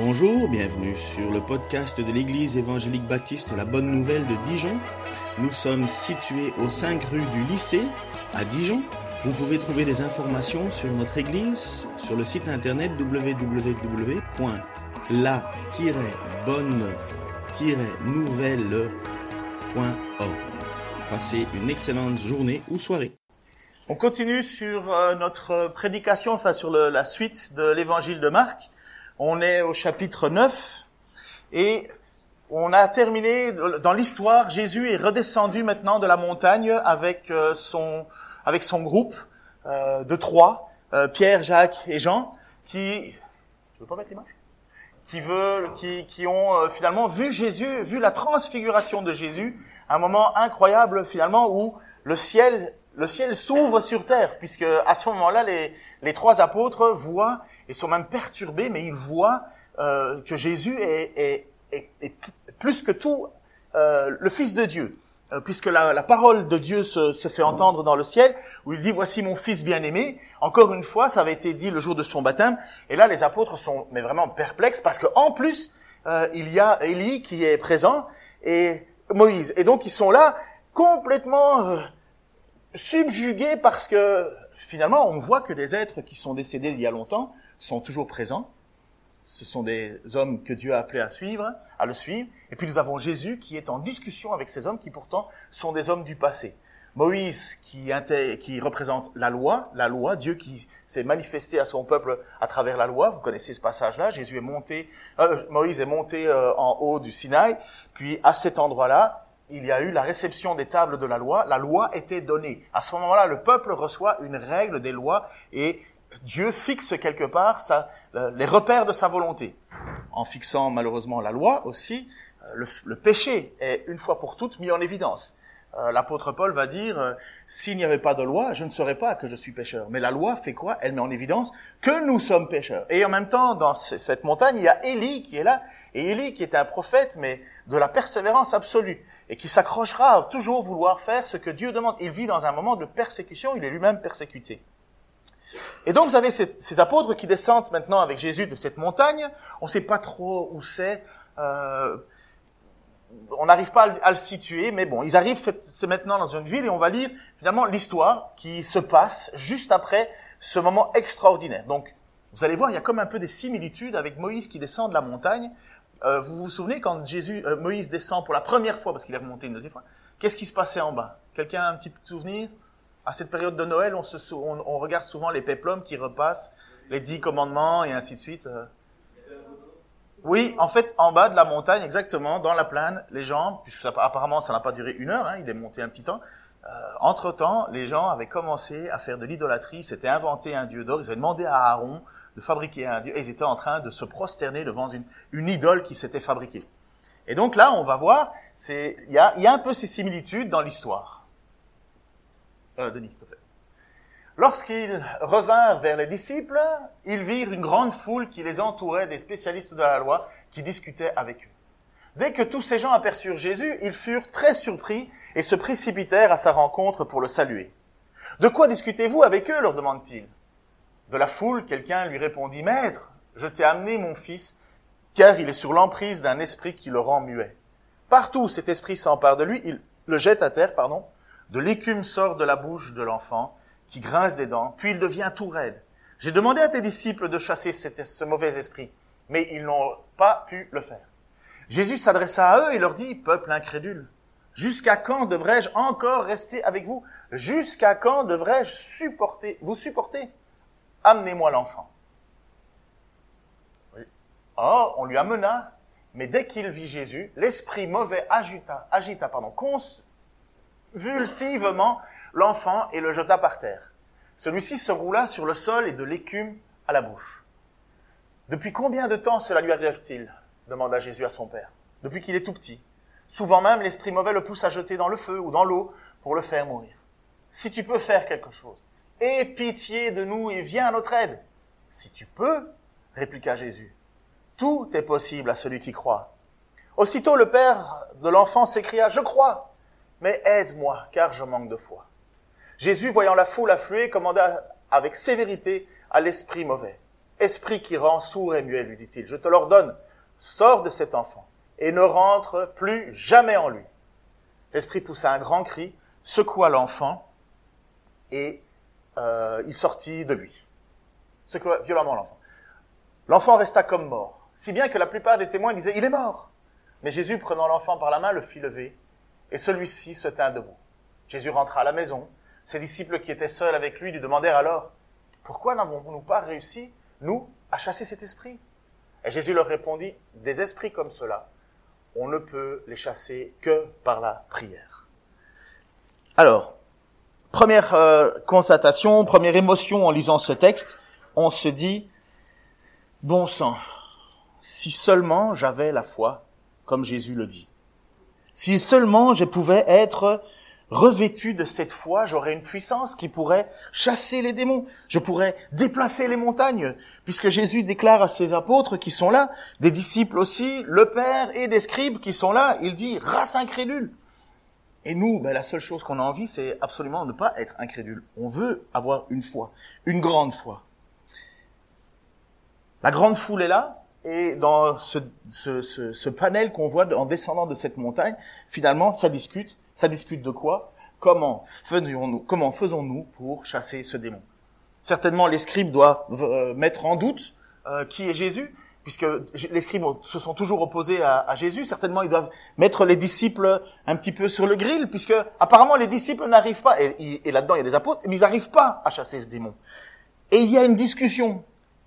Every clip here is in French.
Bonjour, bienvenue sur le podcast de l'Église évangélique baptiste La Bonne Nouvelle de Dijon. Nous sommes situés aux 5 rue du lycée à Dijon. Vous pouvez trouver des informations sur notre Église sur le site internet www.la-bonne-nouvelle.org. Passez une excellente journée ou soirée. On continue sur euh, notre prédication, enfin sur la suite de l'évangile de Marc. On est au chapitre 9 et on a terminé dans l'histoire. Jésus est redescendu maintenant de la montagne avec euh, son avec son groupe euh, de trois, euh, Pierre, Jacques et Jean, qui tu veux pas mettre l'image? Qui veulent, qui, qui ont finalement vu Jésus, vu la transfiguration de Jésus, un moment incroyable finalement où le ciel le ciel s'ouvre sur terre, puisque à ce moment-là, les, les trois apôtres voient et sont même perturbés, mais ils voient euh, que Jésus est, est, est, plus que tout euh, le Fils de Dieu, euh, puisque la, la, parole de Dieu se, se, fait entendre dans le ciel, où il dit voici mon Fils bien-aimé. Encore une fois, ça avait été dit le jour de son baptême, et là les apôtres sont mais vraiment perplexes parce qu'en plus euh, il y a Élie qui est présent et Moïse, et donc ils sont là complètement subjugués parce que finalement, on voit que des êtres qui sont décédés il y a longtemps sont toujours présents. Ce sont des hommes que Dieu a appelés à suivre, à le suivre. Et puis nous avons Jésus qui est en discussion avec ces hommes qui pourtant sont des hommes du passé. Moïse qui, qui représente la loi, la loi, Dieu qui s'est manifesté à son peuple à travers la loi. Vous connaissez ce passage-là. Jésus est monté, euh, Moïse est monté euh, en haut du Sinaï. Puis à cet endroit-là, il y a eu la réception des tables de la loi, la loi était donnée. À ce moment-là, le peuple reçoit une règle des lois et Dieu fixe quelque part les repères de sa volonté. En fixant malheureusement la loi aussi, euh, le péché est une fois pour toutes mis en évidence. Euh, L'apôtre Paul va dire, euh, s'il n'y avait pas de loi, je ne saurais pas que je suis pécheur. Mais la loi fait quoi? Elle met en évidence que nous sommes pécheurs. Et en même temps, dans cette montagne, il y a Élie qui est là, et Élie qui est un prophète, mais de la persévérance absolue et qui s'accrochera à toujours vouloir faire ce que Dieu demande. Il vit dans un moment de persécution, il est lui-même persécuté. Et donc vous avez ces, ces, apôtres qui descendent maintenant avec Jésus de cette montagne. On ne sait pas trop où c'est. Euh, on n'arrive pas à, le situer, mais bon, ils arrivent c'est maintenant dans une ville et on va lire finalement l'histoire qui se passe juste après ce moment extraordinaire. Donc, vous allez voir, il y a comme un peu des similitudes avec Moïse qui descend de la montagne. Euh, vous vous souvenez quand Jésus, euh, Moïse descend pour la première fois, parce qu'il est remonté une deuxième fois, qu'est-ce qui se passait en bas? Quelqu'un a un petit souvenir? À cette période de Noël, on, se, on, on, regarde souvent les péplums qui repassent, les dix commandements et ainsi de suite. Oui, en fait, en bas de la montagne, exactement, dans la plaine, les gens, puisque ça, apparemment ça n'a pas duré une heure, hein, il est monté un petit temps, euh, entre-temps, les gens avaient commencé à faire de l'idolâtrie, s'étaient inventé un dieu d'or, ils avaient demandé à Aaron de fabriquer un dieu, et ils étaient en train de se prosterner devant une, une idole qui s'était fabriquée. Et donc là, on va voir, il y a, y a un peu ces similitudes dans l'histoire. Euh, Denis, s'il te plaît. Lorsqu'ils revinrent vers les disciples, ils virent une grande foule qui les entourait des spécialistes de la loi qui discutaient avec eux. Dès que tous ces gens aperçurent Jésus, ils furent très surpris et se précipitèrent à sa rencontre pour le saluer. De quoi discutez-vous avec eux? leur demande-t-il. De la foule, quelqu'un lui répondit, Maître, je t'ai amené mon fils, car il est sur l'emprise d'un esprit qui le rend muet. Partout où cet esprit s'empare de lui, il le jette à terre, pardon. De l'écume sort de la bouche de l'enfant, qui grince des dents, puis il devient tout raide. J'ai demandé à tes disciples de chasser ce mauvais esprit, mais ils n'ont pas pu le faire. Jésus s'adressa à eux et leur dit, peuple incrédule, jusqu'à quand devrais-je encore rester avec vous? Jusqu'à quand devrais-je supporter, vous supporter? Amenez-moi l'enfant. Or, on lui amena, mais dès qu'il vit Jésus, l'esprit mauvais agita, agita pardon, convulsivement l'enfant et le jeta par terre. Celui-ci se roula sur le sol et de l'écume à la bouche. Depuis combien de temps cela lui arrive-t-il? demanda Jésus à son père. Depuis qu'il est tout petit. Souvent même, l'esprit mauvais le pousse à jeter dans le feu ou dans l'eau pour le faire mourir. Si tu peux faire quelque chose, aie pitié de nous et viens à notre aide. Si tu peux, répliqua Jésus. Tout est possible à celui qui croit. Aussitôt le père de l'enfant s'écria, Je crois, mais aide-moi, car je manque de foi. Jésus, voyant la foule affluer, commanda avec sévérité à l'esprit mauvais. Esprit qui rend sourd et muet, lui dit-il, je te l'ordonne, sors de cet enfant et ne rentre plus jamais en lui. L'esprit poussa un grand cri, secoua l'enfant et euh, il sortit de lui. Secoua violemment l'enfant. L'enfant resta comme mort, si bien que la plupart des témoins disaient, il est mort. Mais Jésus, prenant l'enfant par la main, le fit lever, et celui-ci se tint debout. Jésus rentra à la maison. Ses disciples qui étaient seuls avec lui lui demandèrent alors, pourquoi n'avons-nous pas réussi, nous, à chasser cet esprit? Et Jésus leur répondit, des esprits comme cela, on ne peut les chasser que par la prière. Alors, première euh, constatation, première émotion en lisant ce texte, on se dit, bon sang, si seulement j'avais la foi, comme Jésus le dit. Si seulement je pouvais être revêtu de cette foi, j'aurais une puissance qui pourrait chasser les démons. Je pourrais déplacer les montagnes, puisque Jésus déclare à ses apôtres qui sont là, des disciples aussi, le Père et des scribes qui sont là, il dit race incrédule. Et nous, ben, la seule chose qu'on a envie, c'est absolument ne pas être incrédule. On veut avoir une foi, une grande foi. La grande foule est là, et dans ce, ce, ce, ce panel qu'on voit en descendant de cette montagne, finalement, ça discute ça discute de quoi? Comment faisons-nous pour chasser ce démon? Certainement, les scribes doivent euh, mettre en doute euh, qui est Jésus, puisque les scribes se sont toujours opposés à, Jésus. Certainement, ils doivent mettre les disciples un petit peu sur le grill, puisque apparemment les disciples n'arrivent pas, et, et là-dedans il y a des apôtres, mais ils n'arrivent pas à chasser ce démon. Et il y a une discussion.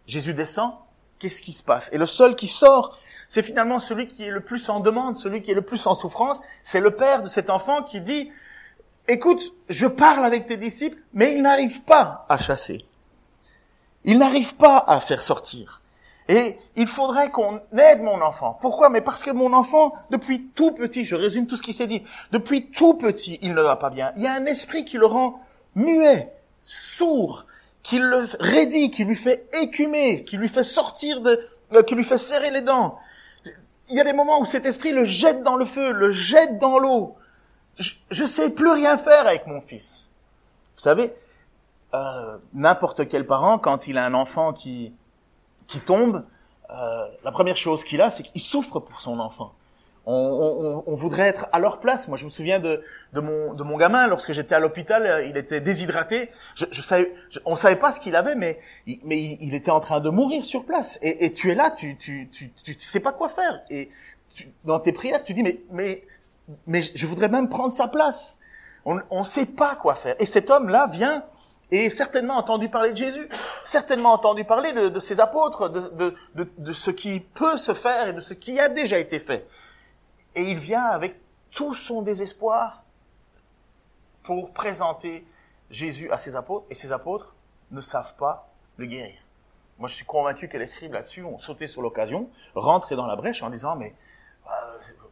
Jésus descend, qu'est-ce qui se passe? Et le seul qui sort c'est finalement celui qui est le plus en demande, celui qui est le plus en souffrance. C'est le père de cet enfant qui dit, écoute, je parle avec tes disciples, mais ils n'arrivent pas à chasser. Ils n'arrivent pas à faire sortir. Et il faudrait qu'on aide mon enfant. Pourquoi? Mais parce que mon enfant, depuis tout petit, je résume tout ce qui s'est dit, depuis tout petit, il ne va pas bien. Il y a un esprit qui le rend muet, sourd, qui le raidit, qui lui fait écumer, qui lui fait sortir de, euh, qui lui fait serrer les dents il y a des moments où cet esprit le jette dans le feu, le jette dans l'eau. Je ne sais plus rien faire avec mon fils. Vous savez, euh, n'importe quel parent, quand il a un enfant qui, qui tombe, euh, la première chose qu'il a, c'est qu'il souffre pour son enfant on, on, on, voudrait être à leur place. Moi, je me souviens de, de, mon, de mon gamin, lorsque j'étais à l'hôpital, euh, il était déshydraté. Je, je savais, on savait pas ce qu'il avait, mais, mais il, était en train de mourir sur place. Et, et tu es là, tu, tu, tu, tu, sais pas quoi faire. Et dans tes prières, tu dis, mais, mais, mais je voudrais même prendre sa place. On ne sait pas quoi faire. Et cet homme-là vient et certainement entendu parler de Jésus, certainement entendu parler de, de ses apôtres, de, de, de ce qui peut se faire et de ce qui a déjà été fait. Et il vient avec tout son désespoir pour présenter Jésus à ses apôtres, et ses apôtres ne savent pas le guérir. Moi, je suis convaincu que les scribes là-dessus ont sauté sur l'occasion, rentré dans la brèche en disant, mais euh,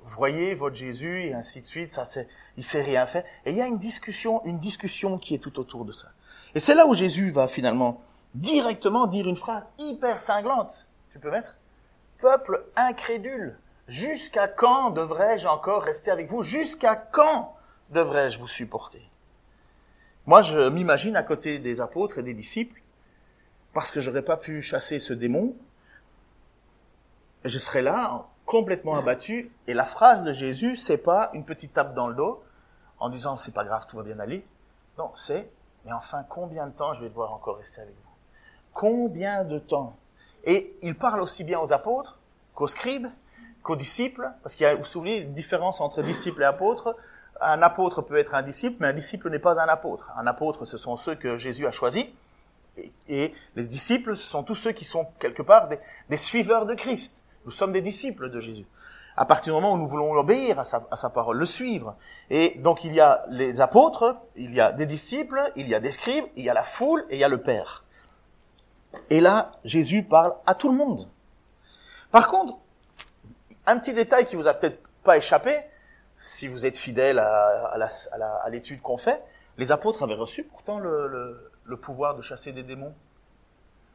voyez votre Jésus et ainsi de suite, ça c'est, il sait rien fait. Et il y a une discussion, une discussion qui est tout autour de ça. Et c'est là où Jésus va finalement directement dire une phrase hyper cinglante. Tu peux mettre Peuple incrédule. Jusqu'à quand devrais-je encore rester avec vous? Jusqu'à quand devrais-je vous supporter? Moi, je m'imagine à côté des apôtres et des disciples, parce que j'aurais pas pu chasser ce démon, je serais là, complètement abattu, et la phrase de Jésus, c'est pas une petite tape dans le dos, en disant c'est pas grave, tout va bien aller. Non, c'est, mais enfin, combien de temps je vais devoir encore rester avec vous? Combien de temps? Et il parle aussi bien aux apôtres qu'aux scribes, qu'aux disciples, parce qu'il y a, vous souvenez, une différence entre disciple et apôtre. Un apôtre peut être un disciple, mais un disciple n'est pas un apôtre. Un apôtre, ce sont ceux que Jésus a choisis, et, les disciples, ce sont tous ceux qui sont quelque part des, des, suiveurs de Christ. Nous sommes des disciples de Jésus. À partir du moment où nous voulons obéir à sa, à sa parole, le suivre. Et donc il y a les apôtres, il y a des disciples, il y a des scribes, il y a la foule et il y a le Père. Et là, Jésus parle à tout le monde. Par contre, un petit détail qui vous a peut-être pas échappé, si vous êtes fidèle à, l'étude qu'on fait, les apôtres avaient reçu pourtant le, pouvoir de chasser des démons.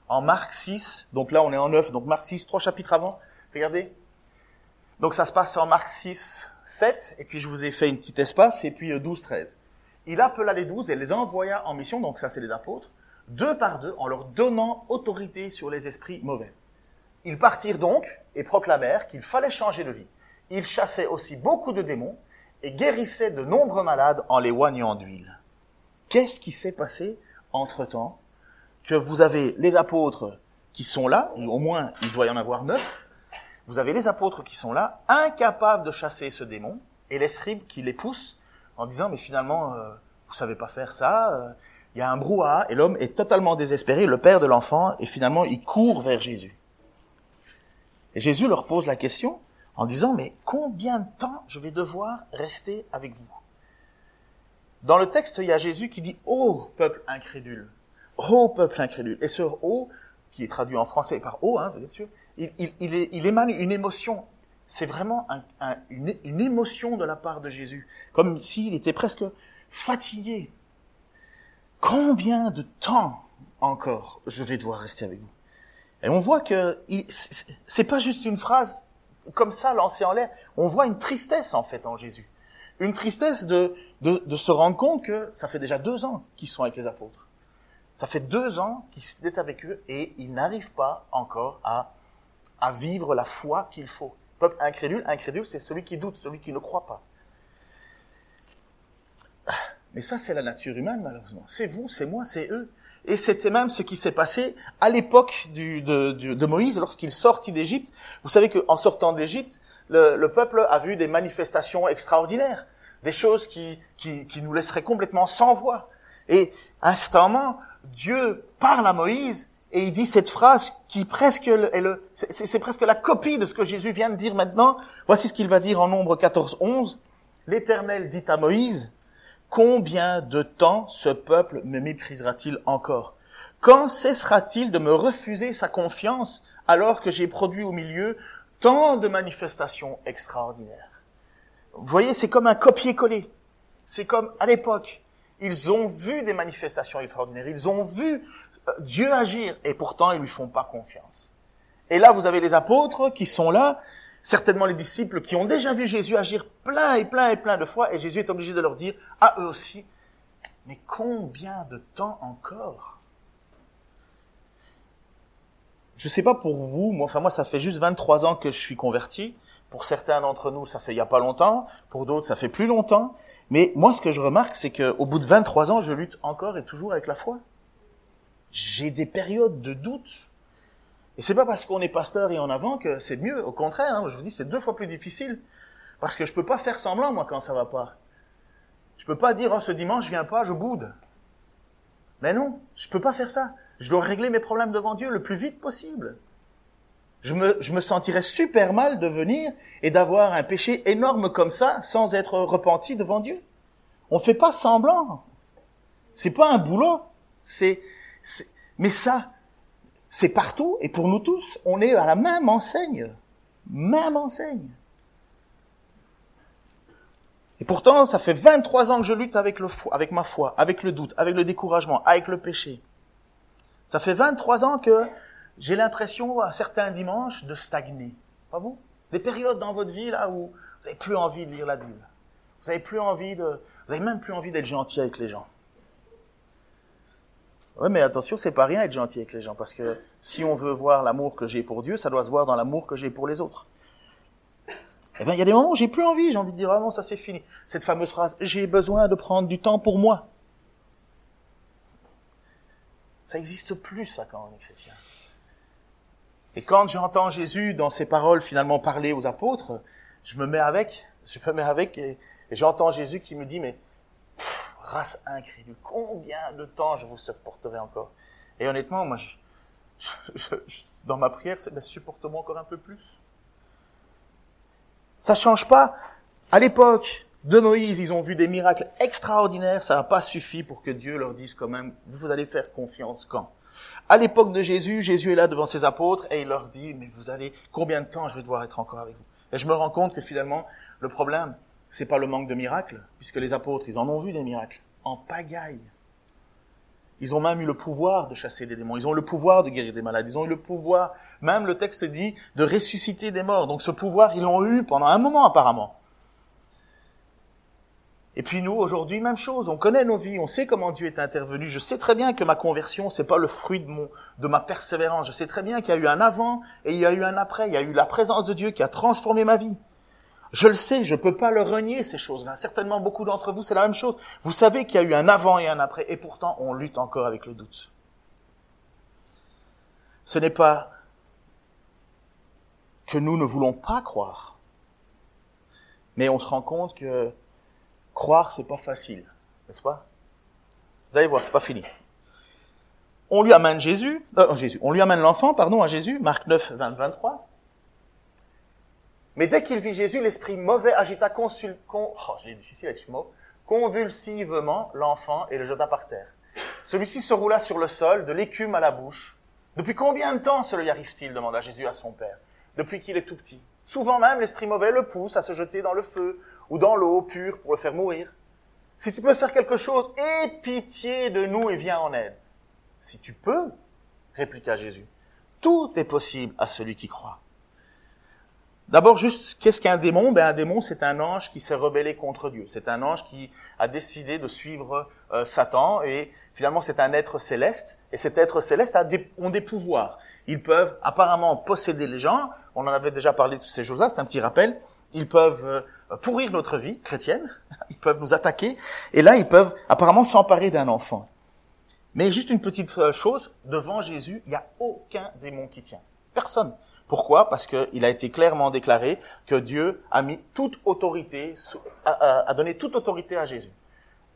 En Marc 6, donc là on est en 9, donc Marc 6, trois chapitres avant, regardez. Donc ça se passe en Marc 6, 7, et puis je vous ai fait une petite espace, et puis 12, euh, 13. Il appela les douze et les envoya en mission, donc ça c'est les apôtres, deux par deux, en leur donnant autorité sur les esprits mauvais. Ils partirent donc et proclamèrent qu'il fallait changer de vie. Ils chassaient aussi beaucoup de démons et guérissaient de nombreux malades en les oignant d'huile. Qu'est-ce qui s'est passé entre-temps que vous avez les apôtres qui sont là, et au moins il doit y en avoir neuf, vous avez les apôtres qui sont là, incapables de chasser ce démon, et les scribes qui les poussent en disant mais finalement euh, vous savez pas faire ça, euh, il y a un brouhaha et l'homme est totalement désespéré, le père de l'enfant, et finalement il court vers Jésus. Et Jésus leur pose la question en disant mais combien de temps je vais devoir rester avec vous? Dans le texte il y a Jésus qui dit ô peuple incrédule, ô peuple incrédule, et ce ô qui est traduit en français par ô, hein, bien sûr, il, il, il émane une émotion. C'est vraiment une, émotion de la part de Jésus, comme s'il était presque fatigué. Combien de temps encore je vais devoir rester avec vous? Et on voit que c'est pas juste une phrase comme ça lancée en l'air. On voit une tristesse en fait en Jésus, une tristesse de, de, se rendre compte que ça fait déjà deux ans qu'ils sont avec les apôtres. Ça fait deux ans qu'il est avec eux et ils n'arrivent pas encore à, à vivre la foi qu'il faut. Peuple incrédule, incrédule, c'est celui qui doute, celui qui ne croit pas. Mais ça, c'est la nature humaine, malheureusement. C'est vous, c'est moi, c'est eux. Et c'était même ce qui s'est passé à l'époque de, de, Moïse, lorsqu'il sortit d'Égypte. Vous savez qu'en sortant d'Égypte, le, peuple a vu des manifestations extraordinaires, des choses qui, qui, qui nous laisseraient complètement sans voix. Et à Dieu parle à Moïse et il dit cette phrase qui presque est le, c'est presque la copie de ce que Jésus vient de dire maintenant. Voici ce qu'il va dire en nombre 14, 11. L'Éternel dit à Moïse, combien de temps ce peuple me méprisera-t-il encore? Quand cessera-t-il de me refuser sa confiance alors que j'ai produit au milieu tant de manifestations extraordinaires? Vous voyez, c'est comme un copier-coller. C'est comme à l'époque. Ils ont vu des manifestations extraordinaires. Ils ont vu Dieu agir et pourtant ils lui font pas confiance. Et là, vous avez les apôtres qui sont là, certainement les disciples qui ont déjà vu Jésus agir plein et plein et plein de fois, et Jésus est obligé de leur dire à eux aussi, mais combien de temps encore? Je sais pas pour vous, moi, enfin moi ça fait juste 23 ans que je suis converti. Pour certains d'entre nous, ça fait il y a pas longtemps. Pour d'autres, ça fait plus longtemps. Mais moi, ce que je remarque, c'est qu'au bout de 23 ans, je lutte encore et toujours avec la foi j'ai des périodes de doute. Et c'est pas parce qu'on est pasteur et en avant que c'est mieux. Au contraire, hein, je vous dis, c'est deux fois plus difficile. Parce que je peux pas faire semblant, moi, quand ça va pas. Je peux pas dire, oh, ce dimanche, je viens pas, je boude. Mais non, je peux pas faire ça. Je dois régler mes problèmes devant Dieu le plus vite possible. Je me, je me sentirais super mal de venir et d'avoir un péché énorme comme ça sans être repenti devant Dieu. On fait pas semblant. C'est pas un boulot. C'est, mais ça, c'est partout et pour nous tous, on est à la même enseigne. Même enseigne. Et pourtant, ça fait 23 ans que je lutte avec, le, avec ma foi, avec le doute, avec le découragement, avec le péché. Ça fait 23 ans que j'ai l'impression, à certains dimanches, de stagner. Pas vous? Des périodes dans votre vie là où vous n'avez plus envie de lire la Bible. Vous n'avez plus envie de, vous avez même plus envie d'être gentil avec les gens. Oui, mais attention, c'est pas rien être gentil avec les gens, parce que si on veut voir l'amour que j'ai pour Dieu, ça doit se voir dans l'amour que j'ai pour les autres. Eh bien, il y a des moments où j'ai plus envie, j'ai envie de dire, ah non, ça c'est fini. Cette fameuse phrase, j'ai besoin de prendre du temps pour moi. Ça existe plus, ça, quand on est chrétien. Et quand j'entends Jésus, dans ses paroles, finalement parler aux apôtres, je me mets avec, je me mets avec, et, j'entends Jésus qui me dit, mais race incrédule, combien de temps je vous supporterai encore? Et honnêtement, moi, dans ma prière, c'est ben, supporte-moi encore un peu plus. Ça change pas. À l'époque de Moïse, ils ont vu des miracles extraordinaires, ça n'a pas suffi pour que Dieu leur dise quand même, vous allez faire confiance quand? À l'époque de Jésus, Jésus est là devant ses apôtres et il leur dit, mais vous allez, combien de temps je vais devoir être encore avec vous? Et je me rends compte que finalement, le problème, c'est pas le manque de miracles, puisque les apôtres, ils en ont vu des miracles, en pagaille. Ils ont même eu le pouvoir de chasser des démons, ils ont le pouvoir de guérir des malades, ils ont eu le pouvoir, même le texte dit, de ressusciter des morts. Donc ce pouvoir, ils l'ont eu pendant un moment apparemment. Et puis nous, aujourd'hui, même chose. On connaît nos vies, on sait comment Dieu est intervenu. Je sais très bien que ma conversion, c'est pas le fruit de mon, de ma persévérance. Je sais très bien qu'il y a eu un avant et il y a eu un après. Il y a eu la présence de Dieu qui a transformé ma vie. Je le sais, je peux pas le renier, ces choses-là. Certainement, beaucoup d'entre vous, c'est la même chose. Vous savez qu'il y a eu un avant et un après, et pourtant, on lutte encore avec le doute. Ce n'est pas que nous ne voulons pas croire, mais on se rend compte que Croire, c'est pas facile, n'est-ce pas? Vous allez voir, c'est pas fini. On lui amène Jésus, euh, Jésus, on lui amène l'enfant, pardon, à Jésus, Marc 9, 20, 23. Mais dès qu'il vit Jésus, l'esprit mauvais agita oh, convulsivement l'enfant et le jeta par terre. Celui-ci se roula sur le sol, de l'écume à la bouche. Depuis combien de temps cela lui arrive-t-il demanda Jésus à son père. Depuis qu'il est tout petit. Souvent même, l'esprit mauvais le pousse à se jeter dans le feu ou dans l'eau pure pour le faire mourir. Si tu peux faire quelque chose, aie pitié de nous et viens en aide. Si tu peux, répliqua Jésus, tout est possible à celui qui croit. D'abord, juste, qu'est-ce qu'un démon? Ben, un démon, c'est un ange qui s'est rebellé contre Dieu. C'est un ange qui a décidé de suivre euh, Satan et finalement, c'est un être céleste. Et cet être céleste a des, ont des pouvoirs. Ils peuvent apparemment posséder les gens. On en avait déjà parlé de ces choses-là, c'est un petit rappel. Ils peuvent euh, pourrir notre vie chrétienne, ils peuvent nous attaquer, et là, ils peuvent apparemment s'emparer d'un enfant. Mais juste une petite euh, chose, devant Jésus, il n'y a aucun démon qui tient. Personne. Pourquoi? Parce qu'il a été clairement déclaré que Dieu a mis toute autorité, a, donné toute autorité à Jésus.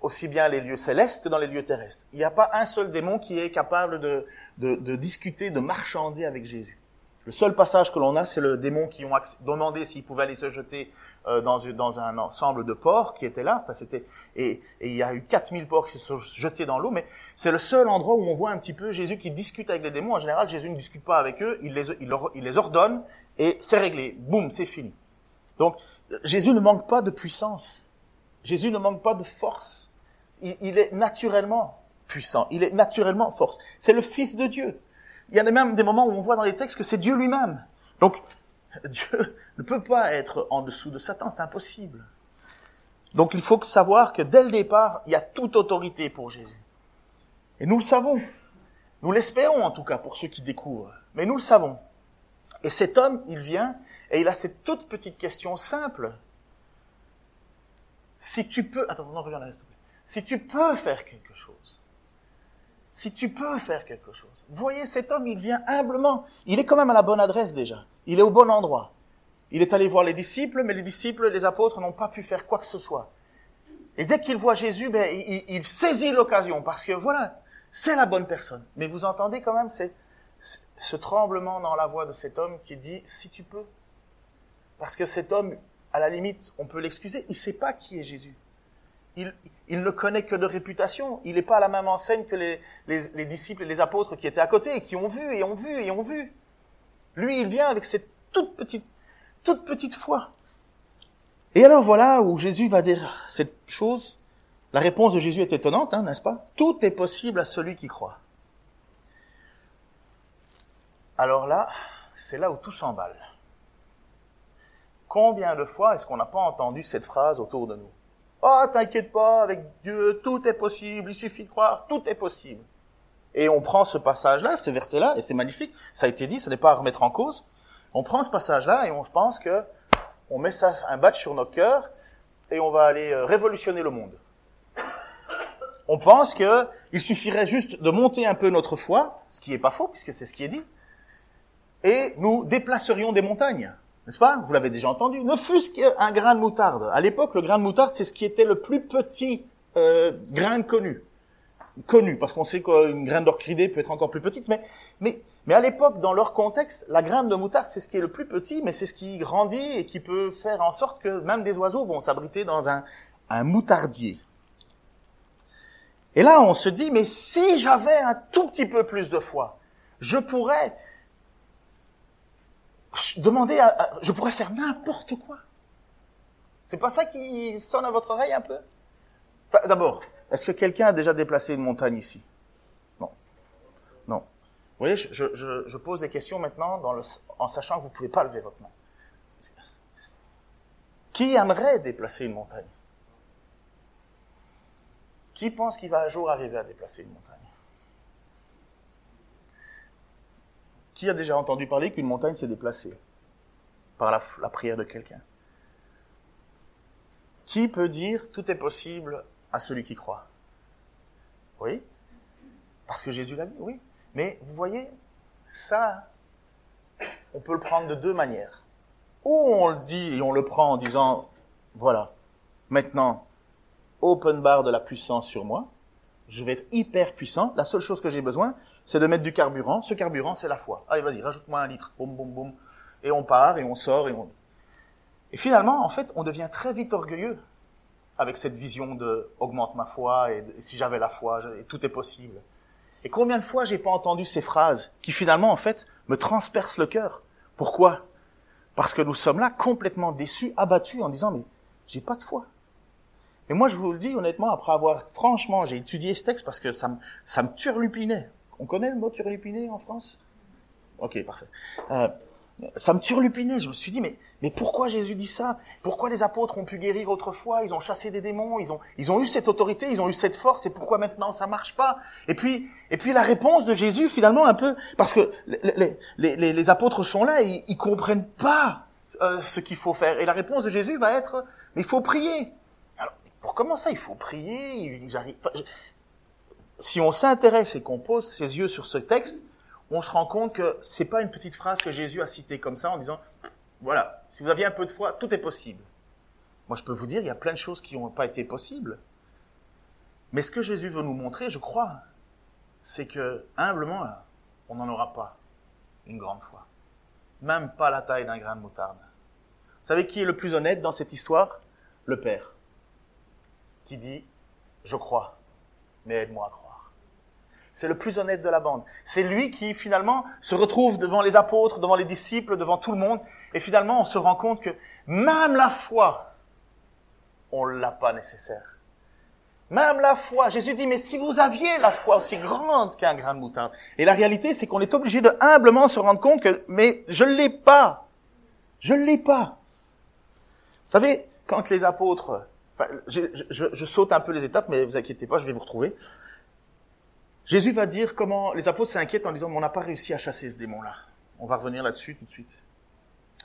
Aussi bien les lieux célestes que dans les lieux terrestres. Il n'y a pas un seul démon qui est capable de, de discuter, de marchander avec Jésus. Le seul passage que l'on a, c'est le démon qui ont demandé s'il pouvait aller se jeter euh, dans, un ensemble de porcs qui étaient là. Et, il y a eu 4000 porcs qui se sont jetés dans l'eau, mais c'est le seul endroit où on voit un petit peu Jésus qui discute avec les démons. En général, Jésus ne discute pas avec eux, il les, il, il les ordonne et c'est réglé. Boum, c'est fini. Donc, Jésus ne manque pas de puissance. Jésus ne manque pas de force. Il, il est naturellement puissant. Il est naturellement force. C'est le Fils de Dieu. Il y a même des moments où on voit dans les textes que c'est Dieu lui-même. Donc, Dieu ne peut pas être en dessous de Satan, c'est impossible. Donc il faut savoir que dès le départ, il y a toute autorité pour Jésus. Et nous le savons. Nous l'espérons en tout cas pour ceux qui découvrent. Mais nous le savons. Et cet homme, il vient et il a cette toute petite question simple. Si tu peux, attends, non, regarde, Si tu peux faire quelque chose, si tu peux faire quelque chose. Voyez, cet homme, il vient humblement. Il est quand même à la bonne adresse déjà. Il est au bon endroit. Il est allé voir les disciples, mais les disciples, les apôtres n'ont pas pu faire quoi que ce soit. Et dès qu'il voit Jésus, ben, il, saisit l'occasion parce que voilà, c'est la bonne personne. Mais vous entendez quand même ce tremblement dans la voix de cet homme qui dit si tu peux. Parce que cet homme, à la limite, on peut l'excuser, il ne sait pas qui est Jésus il, ne connaît que de réputation. Il n'est pas à la même enseigne que les, disciples et les apôtres qui étaient à côté et qui ont vu et ont vu et ont vu. Lui, il vient avec cette toute petite, toute petite foi. Et alors voilà où Jésus va dire cette chose. La réponse de Jésus est étonnante, hein, n'est-ce pas? Tout est possible à celui qui croit. Alors là, c'est là où tout s'emballe. Combien de fois est-ce qu'on n'a pas entendu cette phrase autour de nous? Oh, t'inquiète pas, avec Dieu, tout est possible, il suffit de croire, tout est possible. Et on prend ce passage-là, ce verset-là, et c'est magnifique, ça a été dit, ce n'est pas à remettre en cause. On prend ce passage-là et on pense que on met ça, un badge sur nos cœurs et on va aller euh, révolutionner le monde. On pense que il suffirait juste de monter un peu notre foi, ce qui est pas faux puisque c'est ce qui est dit, et nous déplacerions des montagnes. N'est-ce pas? Vous l'avez déjà entendu. Ne fût-ce qu'un grain de moutarde. À l'époque, le grain de moutarde, c'est ce qui était le plus petit euh, grain connu. Connu, parce qu'on sait qu'une graine d'orchidée peut être encore plus petite, mais, mais, mais à l'époque, dans leur contexte, la graine de moutarde, c'est ce qui est le plus petit, mais c'est ce qui grandit et qui peut faire en sorte que même des oiseaux vont s'abriter dans un, un moutardier. Et là, on se dit, mais si j'avais un tout petit peu plus de foi, je pourrais Demandez à, je pourrais faire n'importe quoi. C'est pas ça qui sonne à votre oreille un peu? D'abord, est-ce que quelqu'un a déjà déplacé une montagne ici? Non. Non. Vous voyez, je, pose des questions maintenant en sachant que vous ne pouvez pas lever votre main. Qui aimerait déplacer une montagne? Qui pense qu'il va un jour arriver à déplacer une montagne? Qui a déjà entendu parler qu'une montagne s'est déplacée par la, prière de quelqu'un? Qui peut dire tout est possible à celui qui croit? Oui. Parce que Jésus l'a dit, oui. Mais vous voyez, ça, on peut le prendre de deux manières. Ou on le dit et on le prend en disant, voilà, maintenant, open bar de la puissance sur moi, je vais être hyper puissant, la seule chose que j'ai besoin, c'est de mettre du carburant. Ce carburant, c'est la foi. Allez, vas-y, rajoute-moi un litre. Boum, boum, boum. Et on part, et on sort, et on... Et finalement, en fait, on devient très vite orgueilleux avec cette vision de augmente ma foi, et, si j'avais la foi, tout est possible. Et combien de fois j'ai pas entendu ces phrases qui finalement, en fait, me transpercent le cœur. Pourquoi? Parce que nous sommes là complètement déçus, abattus, en disant, mais j'ai pas de foi. Et moi, je vous le dis honnêtement, après avoir, franchement, j'ai étudié ce texte parce que ça me, ça me turlupinait. On connaît le mot turlupiner en France? Ok, parfait. Euh, ça me turlupinait. Je me suis dit, mais, mais pourquoi Jésus dit ça? Pourquoi les apôtres ont pu guérir autrefois? Ils ont chassé des démons, ils ont, ils ont eu cette autorité, ils ont eu cette force, et pourquoi maintenant ça marche pas? Et puis, et puis la réponse de Jésus, finalement, un peu, parce que les, les, les, les apôtres sont là, ils, ils comprennent pas euh, ce qu'il faut faire. Et la réponse de Jésus va être, mais il faut prier. Alors, pour comment ça, il faut prier? Si on s'intéresse et qu'on pose ses yeux sur ce texte, on se rend compte que c'est pas une petite phrase que Jésus a citée comme ça en disant, voilà, si vous aviez un peu de foi, tout est possible. Moi, je peux vous dire, il y a plein de choses qui n'ont pas été possibles. Mais ce que Jésus veut nous montrer, je crois, c'est que, humblement, on n'en aura pas une grande foi. Même pas la taille d'un grain de moutarde. Vous savez qui est le plus honnête dans cette histoire? Le Père. Qui dit, je crois, mais aide-moi à croire. C'est le plus honnête de la bande. C'est lui qui finalement se retrouve devant les apôtres, devant les disciples, devant tout le monde. Et finalement, on se rend compte que même la foi, on l'a pas nécessaire. Même la foi. Jésus dit, mais si vous aviez la foi aussi grande qu'un grain de moutarde. Et la réalité, c'est qu'on est obligé de humblement se rendre compte que, mais je ne l'ai pas. Je ne l'ai pas. Vous savez, quand les apôtres, je, je, saute un peu les étapes, mais vous inquiétez pas, je vais vous retrouver. Jésus va dire comment les apôtres s'inquiètent en disant, on n'a pas réussi à chasser ce démon-là. On va revenir là-dessus tout de suite.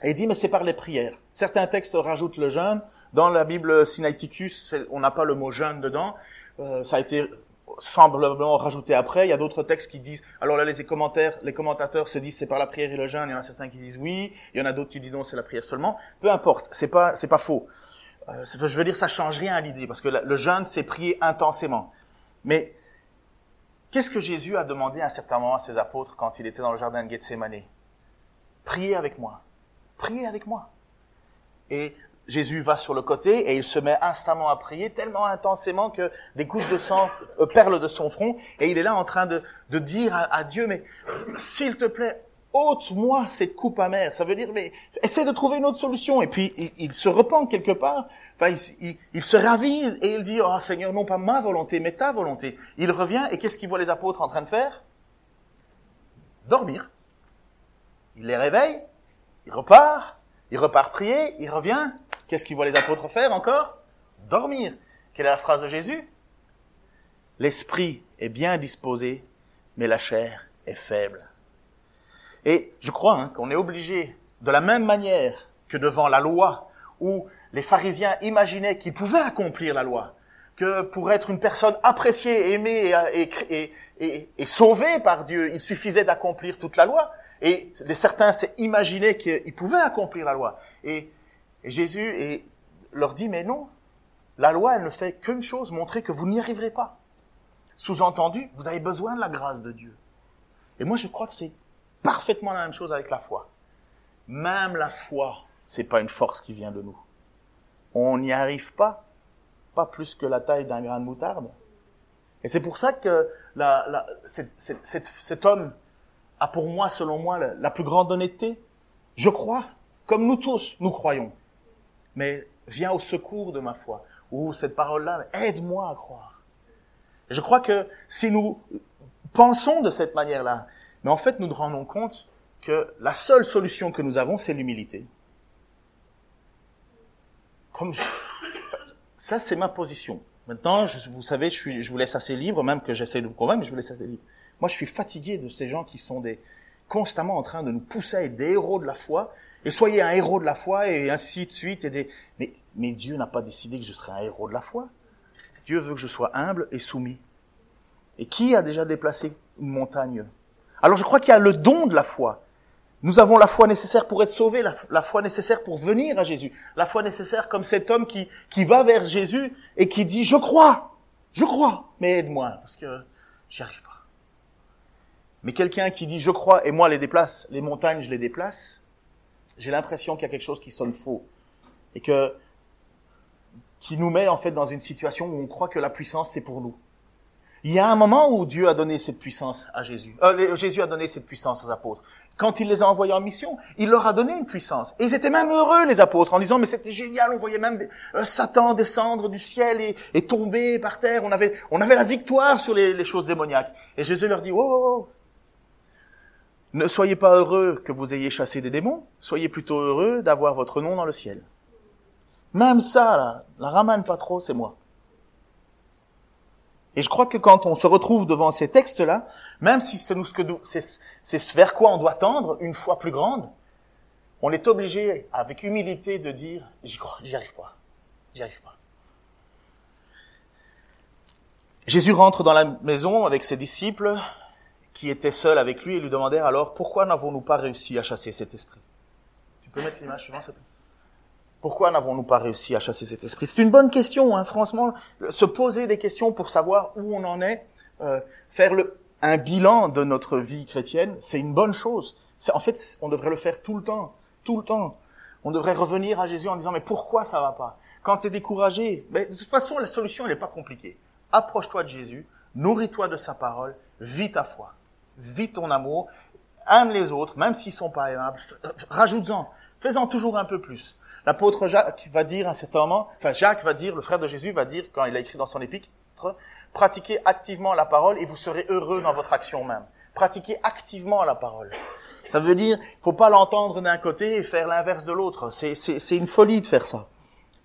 Et il dit, mais c'est par les prières. Certains textes rajoutent le jeûne. Dans la Bible Sinaiticus, on n'a pas le mot jeûne dedans. Euh, ça a été semblablement rajouté après. Il y a d'autres textes qui disent, alors là, les commentaires, les commentateurs se disent c'est par la prière et le jeûne. Il y en a certains qui disent oui. Il y en a d'autres qui disent non, c'est la prière seulement. Peu importe. C'est pas, c'est pas faux. Euh, je veux dire, ça change rien à l'idée parce que le jeûne, c'est prier intensément. Mais Qu'est-ce que Jésus a demandé à un certain moment à ses apôtres quand il était dans le jardin de Gethsemane? Priez avec moi. Priez avec moi. Et Jésus va sur le côté et il se met instamment à prier tellement intensément que des gouttes de sang euh, perlent de son front et il est là en train de, de dire à, Dieu, mais s'il te plaît, ôte-moi cette coupe amère. Ça veut dire, mais essaie de trouver une autre solution. Et puis il, se repent quelque part. Il, se ravise et il dit, oh Seigneur, non pas ma volonté, mais ta volonté. Il revient et qu'est-ce qu'il voit les apôtres en train de faire? Dormir. Il les réveille, il repart, il repart prier, il revient. Qu'est-ce qu'il voit les apôtres faire encore? Dormir. Quelle est la phrase de Jésus? L'esprit est bien disposé, mais la chair est faible. Et je crois hein, qu'on est obligé, de la même manière que devant la loi, où les pharisiens imaginaient qu'ils pouvaient accomplir la loi, que pour être une personne appréciée, aimée et, sauvée par Dieu, il suffisait d'accomplir toute la loi. Et certains s'imaginaient qu'ils pouvaient accomplir la loi. Et, Jésus leur dit, mais non, la loi, elle ne fait qu'une chose, montrer que vous n'y arriverez pas. Sous-entendu, vous avez besoin de la grâce de Dieu. Et moi, je crois que c'est parfaitement la même chose avec la foi. Même la foi, c'est pas une force qui vient de nous. On n'y arrive pas, pas plus que la taille d'un grain de moutarde. Et c'est pour ça que la, cet homme a pour moi, selon moi, la, plus grande honnêteté. Je crois, comme nous tous, nous croyons. Mais viens au secours de ma foi. Ou cette parole-là, aide-moi à croire. Et je crois que si nous pensons de cette manière-là, mais en fait, nous nous rendons compte que la seule solution que nous avons, c'est l'humilité. Comme ça, c'est ma position. Maintenant, je, vous savez, je, suis, je vous laisse assez libre, même que j'essaie de vous convaincre, mais je vous laisse assez libre. Moi, je suis fatigué de ces gens qui sont des, constamment en train de nous pousser à être des héros de la foi, et soyez un héros de la foi, et ainsi de suite, et des, mais, mais Dieu n'a pas décidé que je serais un héros de la foi. Dieu veut que je sois humble et soumis. Et qui a déjà déplacé une montagne? Alors je crois qu'il y a le don de la foi. Nous avons la foi nécessaire pour être sauvés, la, foi nécessaire pour venir à Jésus, la foi nécessaire comme cet homme qui, qui va vers Jésus et qui dit, je crois, je crois, mais aide-moi, parce que j'y arrive pas. Mais quelqu'un qui dit, je crois, et moi les déplace, les montagnes, je les déplace, j'ai l'impression qu'il y a quelque chose qui sonne faux. Et que, qui nous met en fait dans une situation où on croit que la puissance c'est pour nous. Il y a un moment où Dieu a donné cette puissance à Jésus. Euh, Jésus a donné cette puissance aux apôtres. Quand il les a envoyés en mission, il leur a donné une puissance. Et ils étaient même heureux, les apôtres, en disant, mais c'était génial, on voyait même euh, Satan descendre du ciel et, tomber par terre. On avait, on avait la victoire sur les, les choses démoniaques. Et Jésus leur dit, oh, oh, oh, ne soyez pas heureux que vous ayez chassé des démons, soyez plutôt heureux d'avoir votre nom dans le ciel. Même ça, là, la ramène pas trop, c'est moi. Et je crois que quand on se retrouve devant ces textes-là, même si c'est ce vers quoi on doit tendre, une foi plus grande, on est obligé, avec humilité, de dire j'y crois, j'y arrive pas, j'y arrive pas. Jésus rentre dans la maison avec ses disciples, qui étaient seuls avec lui, et lui demandèrent alors pourquoi n'avons-nous pas réussi à chasser cet esprit? Tu peux mettre l'image suivante, s'il pourquoi n'avons-nous pas réussi à chasser cet esprit? C'est une bonne question, hein, franchement. Se poser des questions pour savoir où on en est, euh, faire le, un bilan de notre vie chrétienne, c'est une bonne chose. En fait, on devrait le faire tout le temps, tout le temps. On devrait revenir à Jésus en disant mais pourquoi ça va pas? Quand tu es découragé, mais de toute façon la solution elle n'est pas compliquée. Approche-toi de Jésus, nourris-toi de sa parole, vis ta foi, vis ton amour, aime les autres, même s'ils sont pas aimables, rajoute-en, fais-en toujours un peu plus. L'apôtre Jacques va dire à cet moment, enfin Jacques va dire, le frère de Jésus va dire, quand il a écrit dans son épître, pratiquez activement la parole et vous serez heureux dans votre action même. Pratiquez activement la parole. Ça veut dire, faut pas l'entendre d'un côté et faire l'inverse de l'autre. C'est une folie de faire ça.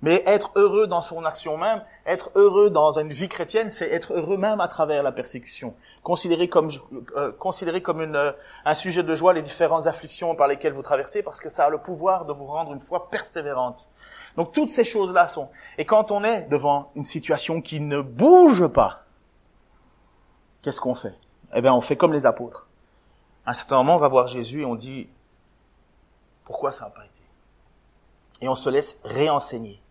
Mais être heureux dans son action même, être heureux dans une vie chrétienne, c'est être heureux même à travers la persécution. Considérer comme, euh, considérer comme une, euh, un sujet de joie les différentes afflictions par lesquelles vous traversez, parce que ça a le pouvoir de vous rendre une foi persévérante. Donc toutes ces choses-là sont. Et quand on est devant une situation qui ne bouge pas, qu'est-ce qu'on fait? Eh bien, on fait comme les apôtres. À un certain moment, on va voir Jésus et on dit, pourquoi ça n'a pas été? Et on se laisse réenseigner.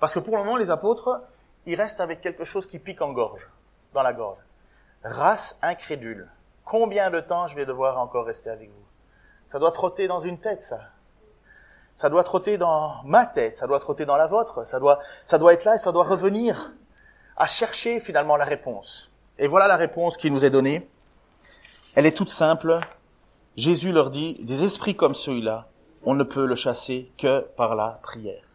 Parce que pour le moment, les apôtres, ils restent avec quelque chose qui pique en gorge, dans la gorge. Race incrédule. Combien de temps je vais devoir encore rester avec vous? Ça doit trotter dans une tête, ça. Ça doit trotter dans ma tête, ça doit trotter dans la vôtre, ça doit, ça doit être là et ça doit revenir à chercher finalement la réponse. Et voilà la réponse qui nous est donnée. Elle est toute simple. Jésus leur dit, des esprits comme celui-là, on ne peut le chasser que par la prière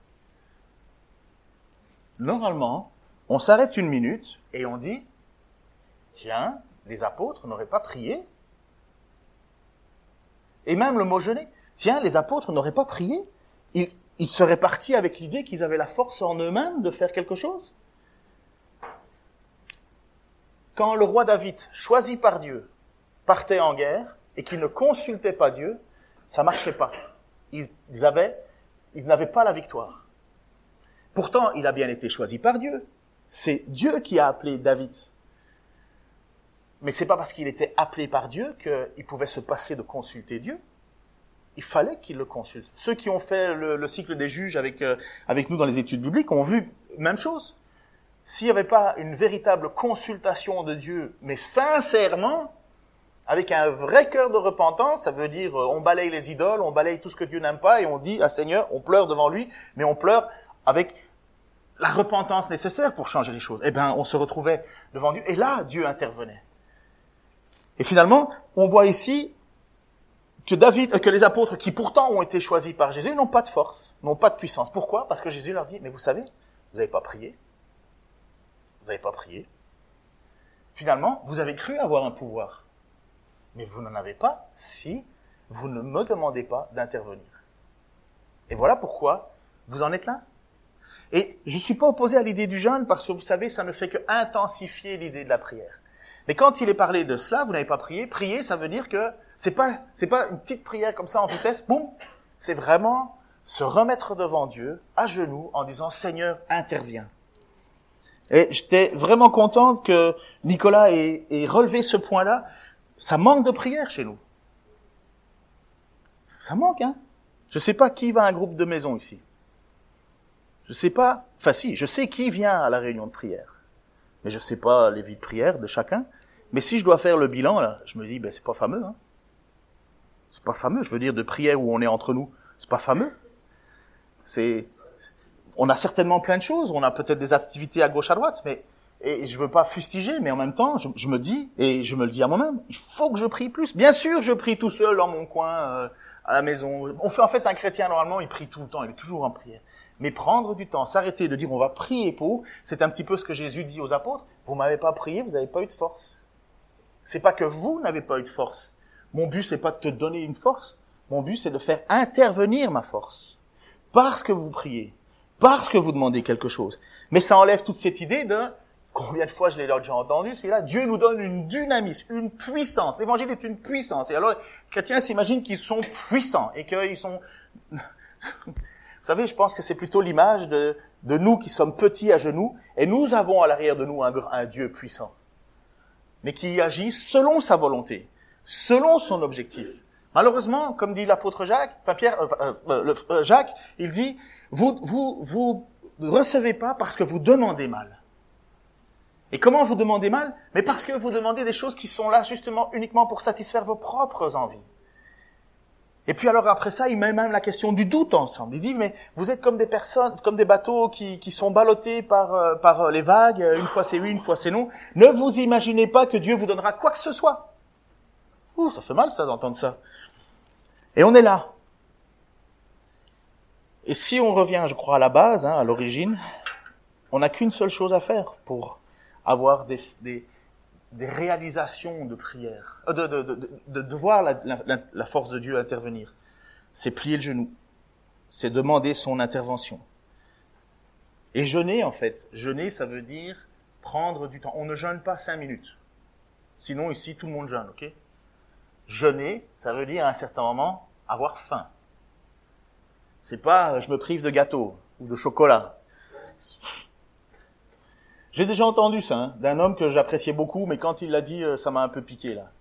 normalement, on s'arrête une minute et on dit, tiens, les apôtres n'auraient pas prié. Et même le mot jeûner, tiens, les apôtres n'auraient pas prié. Ils, seraient partis avec l'idée qu'ils avaient la force en eux-mêmes de faire quelque chose. Quand le roi David, choisi par Dieu, partait en guerre et qu'il ne consultait pas Dieu, ça marchait pas. Ils n'avaient pas la victoire. Pourtant, il a bien été choisi par Dieu. C'est Dieu qui a appelé David. Mais c'est pas parce qu'il était appelé par Dieu qu'il pouvait se passer de consulter Dieu. Il fallait qu'il le consulte. Ceux qui ont fait le, cycle des juges avec, euh, avec nous dans les études bibliques ont vu même chose. S'il n'y avait pas une véritable consultation de Dieu, mais sincèrement, avec un vrai cœur de repentance, ça veut dire euh, on balaye les idoles, on balaye tout ce que Dieu n'aime pas et on dit à Seigneur, on pleure devant lui, mais on pleure avec la repentance nécessaire pour changer les choses. Eh bien, on se retrouvait devant Dieu, et là, Dieu intervenait. Et finalement, on voit ici que David, que les apôtres qui pourtant ont été choisis par Jésus n'ont pas de force, n'ont pas de puissance. Pourquoi? Parce que Jésus leur dit, mais vous savez, vous n'avez pas prié. Vous n'avez pas prié. Finalement, vous avez cru avoir un pouvoir. Mais vous n'en avez pas si vous ne me demandez pas d'intervenir. Et voilà pourquoi vous en êtes là. Et je suis pas opposé à l'idée du jeûne parce que vous savez, ça ne fait que intensifier l'idée de la prière. Mais quand il est parlé de cela, vous n'avez pas prié. Prier, ça veut dire que c'est pas, c'est pas une petite prière comme ça en vitesse, boum. C'est vraiment se remettre devant Dieu, à genoux, en disant Seigneur, interviens. Et j'étais vraiment content que Nicolas ait, relevé ce point-là. Ça manque de prière chez nous. Ça manque, hein. Je sais pas qui va à un groupe de maison ici. Je sais pas, enfin si, je sais qui vient à la réunion de prière. Mais je sais pas les vies de prière de chacun. Mais si je dois faire le bilan, là, je me dis, ben, c'est pas fameux, hein. C'est pas fameux, je veux dire, de prière où on est entre nous. C'est pas fameux. C'est, on a certainement plein de choses, on a peut-être des activités à gauche, à droite, mais, et je veux pas fustiger, mais en même temps, je, me dis, et je me le dis à moi-même, il faut que je prie plus. Bien sûr, je prie tout seul dans mon coin, euh, à la maison. On fait, en fait, un chrétien, normalement, il prie tout le temps, il est toujours en prière. Mais prendre du temps, s'arrêter de dire on va prier pour, c'est un petit peu ce que Jésus dit aux apôtres. Vous m'avez pas prié, vous n'avez pas eu de force. C'est pas que vous n'avez pas eu de force. Mon but, c'est pas de te donner une force. Mon but, c'est de faire intervenir ma force. Parce que vous priez. Parce que vous demandez quelque chose. Mais ça enlève toute cette idée de, combien de fois je l'ai déjà entendu, celui-là, Dieu nous donne une dynamisme, une puissance. L'évangile est une puissance. Et alors, les chrétiens s'imaginent qu'ils sont puissants et qu'ils sont, savez, je pense que c'est plutôt l'image de, nous qui sommes petits à genoux, et nous avons à l'arrière de nous un, Dieu puissant, mais qui agit selon sa volonté, selon son objectif. Malheureusement, comme dit l'apôtre Jacques, euh, euh, euh, il dit, vous, vous, vous recevez pas parce que vous demandez mal. Et comment vous demandez mal? Mais parce que vous demandez des choses qui sont là justement uniquement pour satisfaire vos propres envies. Et puis alors après ça, il met même la question du doute ensemble. Il dit, mais vous êtes comme des personnes, comme des bateaux qui, sont ballottés par, euh, euh, les vagues, une fois c'est oui, une fois c'est non. Ne vous imaginez pas que Dieu vous donnera quoi que ce soit. Ouh, ça fait mal ça d'entendre ça. Et on est là. Et si on revient, je crois, à la base, hein, à l'origine, on n'a qu'une seule chose à faire pour avoir des, des réalisations de prière, euh, de, de, de, de, voir la, la, la, force de Dieu intervenir. C'est plier le genou, c'est demander son intervention. Et jeûner, en fait, jeûner, ça veut dire prendre du temps. On ne jeûne pas cinq minutes. Sinon, ici, tout le monde jeûne, ok? Jeûner, ça veut dire à un certain moment avoir faim. C'est pas je me prive de gâteau ou de chocolat. J'ai déjà entendu ça, hein, d'un homme que j'appréciais beaucoup, mais quand il l'a dit, euh, ça m'a un peu piqué, là.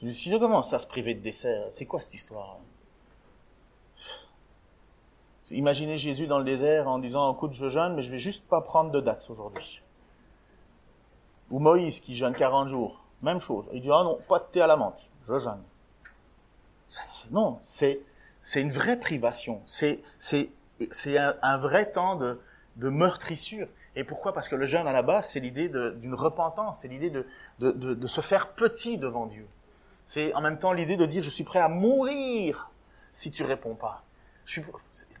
Je me suis dit, comment ça se priver de dessert? C'est quoi cette histoire Imaginez Jésus dans le désert en disant, écoute, je jeûne, mais je vais juste pas prendre de dates aujourd'hui. Ou Moïse qui jeûne 40 jours. Même chose. Il dit, ah non, pas de thé à la menthe. Je jeûne. Non, c'est, c'est une vraie privation. C'est un, un, vrai temps de, de meurtrissure. Et pourquoi? Parce que le jeûne à la base, c'est l'idée d'une repentance, c'est l'idée de, de, de, se faire petit devant Dieu. C'est en même temps l'idée de dire je suis prêt à mourir si tu réponds pas.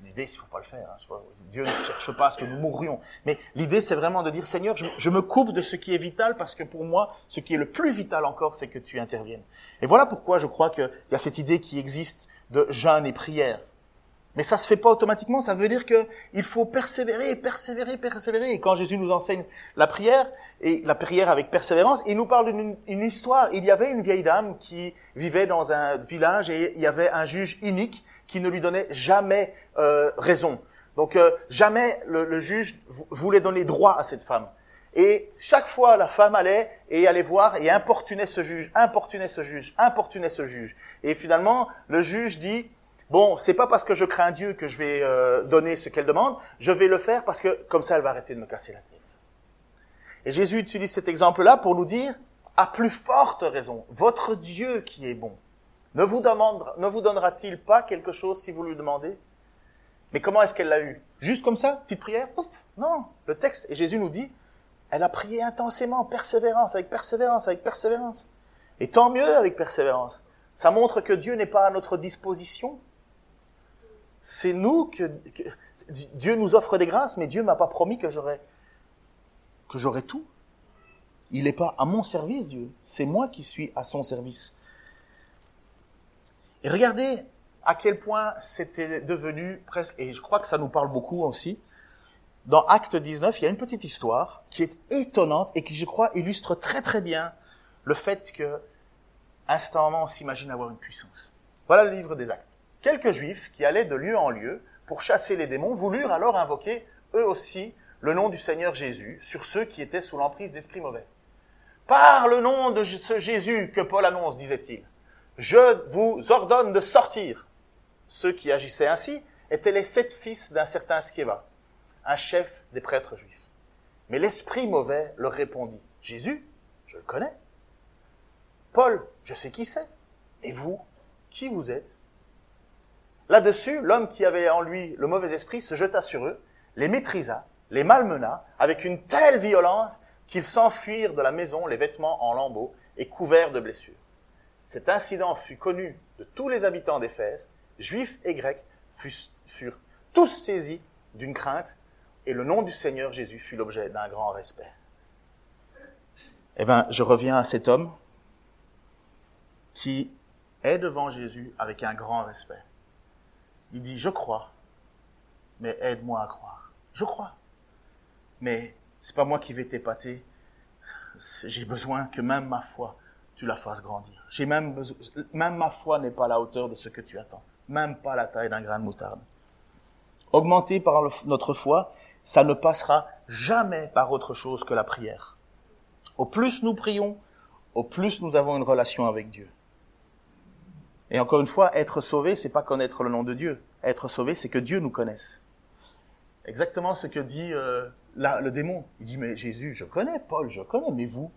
L'idée, il faut pas le faire. Hein. Dieu ne cherche pas à ce que nous mourions. Mais l'idée, c'est vraiment de dire Seigneur, je, je, me coupe de ce qui est vital parce que pour moi, ce qui est le plus vital encore, c'est que tu interviennes. Et voilà pourquoi je crois qu'il y a cette idée qui existe de jeûne et prière. Mais ça se fait pas automatiquement, ça veut dire que il faut persévérer, persévérer, persévérer. Et quand Jésus nous enseigne la prière, et la prière avec persévérance, il nous parle d'une histoire. Il y avait une vieille dame qui vivait dans un village et il y avait un juge unique qui ne lui donnait jamais euh, raison. Donc euh, jamais le, le, juge voulait donner droit à cette femme. Et chaque fois, la femme allait et allait voir et importunait ce juge, importunait ce juge, importunait ce juge. Et finalement, le juge dit, Bon, c'est pas parce que je crains Dieu que je vais euh, donner ce qu'elle demande, je vais le faire parce que comme ça elle va arrêter de me casser la tête. Et Jésus utilise cet exemple-là pour nous dire, à plus forte raison, votre Dieu qui est bon, ne vous, ne vous donnera-t-il pas quelque chose si vous lui demandez? Mais comment est-ce qu'elle l'a eu? Juste comme ça, petite prière? Pouf! Non, le texte, et Jésus nous dit, elle a prié intensément, persévérance, avec persévérance, avec persévérance. Et tant mieux avec persévérance. Ça montre que Dieu n'est pas à notre disposition, c'est nous que, Dieu nous offre des grâces, mais Dieu m'a pas promis que j'aurais que j'aurais tout. Il n'est pas à mon service, Dieu. C'est moi qui suis à son service. Et regardez à quel point c'était devenu presque, et je crois que ça nous parle beaucoup aussi, dans Acte 19, il y a une petite histoire qui est étonnante et qui, je crois, illustre très très bien le fait que, instantanément, on s'imagine avoir une puissance. Voilà le livre des Actes. Quelques juifs qui allaient de lieu en lieu pour chasser les démons voulurent alors invoquer, eux aussi, le nom du Seigneur Jésus sur ceux qui étaient sous l'emprise d'esprits mauvais. Par le nom de ce Jésus que Paul annonce, disait-il, je vous ordonne de sortir. Ceux qui agissaient ainsi étaient les sept fils d'un certain Sceva, un chef des prêtres juifs. Mais l'esprit mauvais leur répondit, Jésus, je le connais. Paul, je sais qui c'est. Et vous, qui vous êtes? Là-dessus, l'homme qui avait en lui le mauvais esprit se jeta sur eux, les maîtrisa, les malmena avec une telle violence qu'ils s'enfuirent de la maison, les vêtements en lambeaux et couverts de blessures. Cet incident fut connu de tous les habitants d'Éphèse, juifs et grecs furent tous saisis d'une crainte, et le nom du Seigneur Jésus fut l'objet d'un grand respect. Eh bien, je reviens à cet homme qui est devant Jésus avec un grand respect. Il dit, je crois, mais aide-moi à croire. Je crois. Mais c'est pas moi qui vais t'épater. J'ai besoin que même ma foi, tu la fasses grandir. J'ai même ma foi n'est pas la hauteur de ce que tu attends. Même pas la taille d'un grain de moutarde. Augmenter par notre foi, ça ne passera jamais par autre chose que la prière. Au plus nous prions, au plus nous avons une relation avec Dieu. Et encore une fois, être sauvé, c'est pas connaître le nom de Dieu. Être sauvé, c'est que Dieu nous connaisse. Exactement ce que dit euh, le démon. Il dit, mais Jésus, je connais, Paul, je connais, mais vous?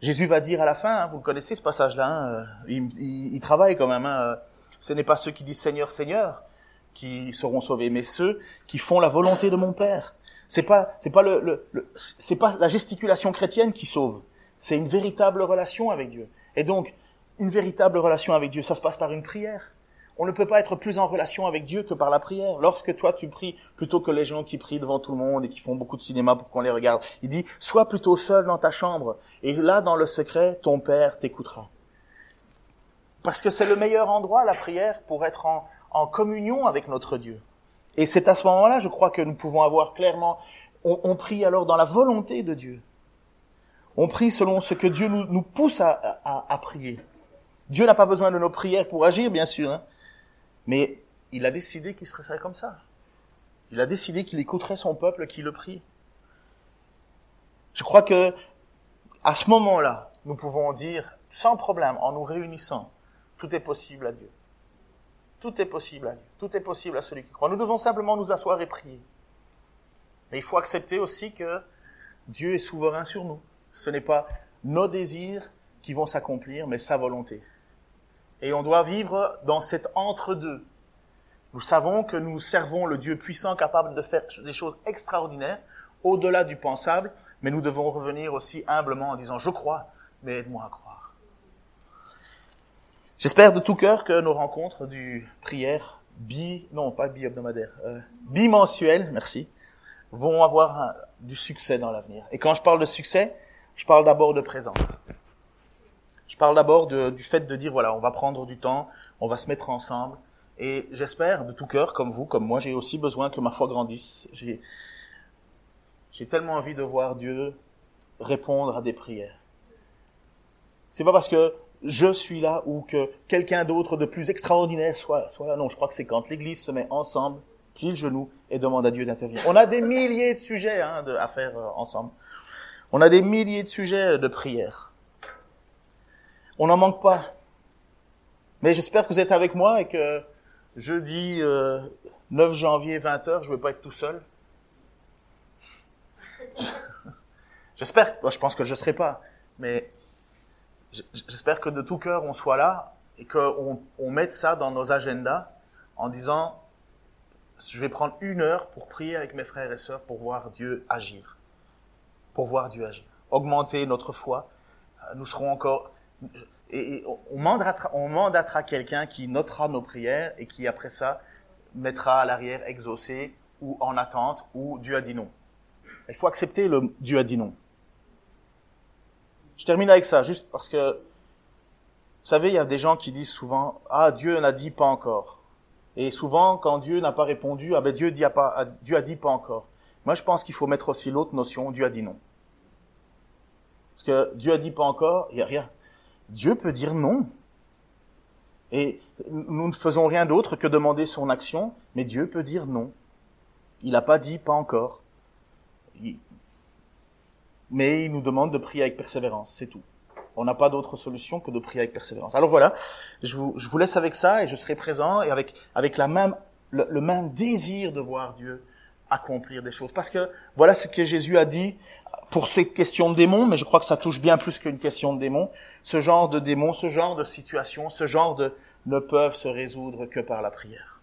Jésus va dire à la fin, hein, vous connaissez ce passage-là, hein, euh, il, travaille quand même. Hein, euh, ce n'est pas ceux qui disent Seigneur, Seigneur qui seront sauvés, mais ceux qui font la volonté de mon Père. C'est pas, c'est pas le, c'est pas la gesticulation chrétienne qui sauve. C'est une véritable relation avec Dieu. Et donc, une véritable relation avec Dieu, ça se passe par une prière. On ne peut pas être plus en relation avec Dieu que par la prière. Lorsque toi tu pries, plutôt que les gens qui prient devant tout le monde et qui font beaucoup de cinéma pour qu'on les regarde, il dit, sois plutôt seul dans ta chambre. Et là, dans le secret, ton Père t'écoutera. Parce que c'est le meilleur endroit, la prière, pour être en, communion avec notre Dieu. Et c'est à ce moment-là, je crois, que nous pouvons avoir clairement, on, prie alors dans la volonté de Dieu. On prie selon ce que Dieu nous, pousse à prier. Dieu n'a pas besoin de nos prières pour agir, bien sûr, hein, mais il a décidé qu'il serait comme ça. Il a décidé qu'il écouterait son peuple qui le prie. Je crois que à ce moment-là, nous pouvons dire sans problème, en nous réunissant, tout est possible à Dieu. Tout est possible à Dieu. Tout est possible à celui qui croit. Nous devons simplement nous asseoir et prier. Mais il faut accepter aussi que Dieu est souverain sur nous. Ce n'est pas nos désirs qui vont s'accomplir, mais sa volonté. Et on doit vivre dans cet entre-deux. Nous savons que nous servons le Dieu puissant capable de faire des choses extraordinaires, au-delà du pensable, mais nous devons revenir aussi humblement en disant, je crois, mais aide-moi à croire. J'espère de tout cœur que nos rencontres du prière bi, non pas bi-hebdomadaire, euh, bimensuel, merci, vont avoir du succès dans l'avenir. Et quand je parle de succès, je parle d'abord de présence. Parle d'abord du fait de dire, voilà, on va prendre du temps, on va se mettre ensemble. Et j'espère de tout cœur, comme vous, comme moi, j'ai aussi besoin que ma foi grandisse. J'ai, j'ai tellement envie de voir Dieu répondre à des prières. C'est pas parce que je suis là ou que quelqu'un d'autre de plus extraordinaire soit, soit là. Non, je crois que c'est quand l'Église se met ensemble, plie le genou et demande à Dieu d'intervenir. On a des milliers de sujets hein, de, à faire euh, ensemble. On a des milliers de sujets de prières. On n'en manque pas. Mais j'espère que vous êtes avec moi et que jeudi 9 euh, janvier 20h, je ne vais pas être tout seul. J'espère, je pense que je ne serai pas, mais j'espère que de tout cœur on soit là et qu'on on mette ça dans nos agendas en disant je vais prendre une heure pour prier avec mes frères et sœurs pour voir Dieu agir. Pour voir Dieu agir. Augmenter notre foi. Nous serons encore et on mandatera, on mandatera quelqu'un qui notera nos prières et qui après ça mettra à l'arrière exaucé ou en attente ou Dieu a dit non. Il faut accepter le Dieu a dit non. Je termine avec ça, juste parce que, vous savez, il y a des gens qui disent souvent, ah, Dieu n'a dit pas encore. Et souvent, quand Dieu n'a pas répondu, ah ben Dieu, dit pas, Dieu a dit pas encore. Moi, je pense qu'il faut mettre aussi l'autre notion, Dieu a dit non. Parce que Dieu a dit pas encore, il n'y a rien. Dieu peut dire non. Et nous ne faisons rien d'autre que demander son action, mais Dieu peut dire non. Il n'a pas dit pas encore. Mais il nous demande de prier avec persévérance, c'est tout. On n'a pas d'autre solution que de prier avec persévérance. Alors voilà, je vous, laisse avec ça et je serai présent et avec, avec la même, le même désir de voir Dieu accomplir des choses. Parce que voilà ce que Jésus a dit pour ces questions de démons, mais je crois que ça touche bien plus qu'une question de démons. Ce genre de démons, ce genre de situation, ce genre de ne peuvent se résoudre que par la prière.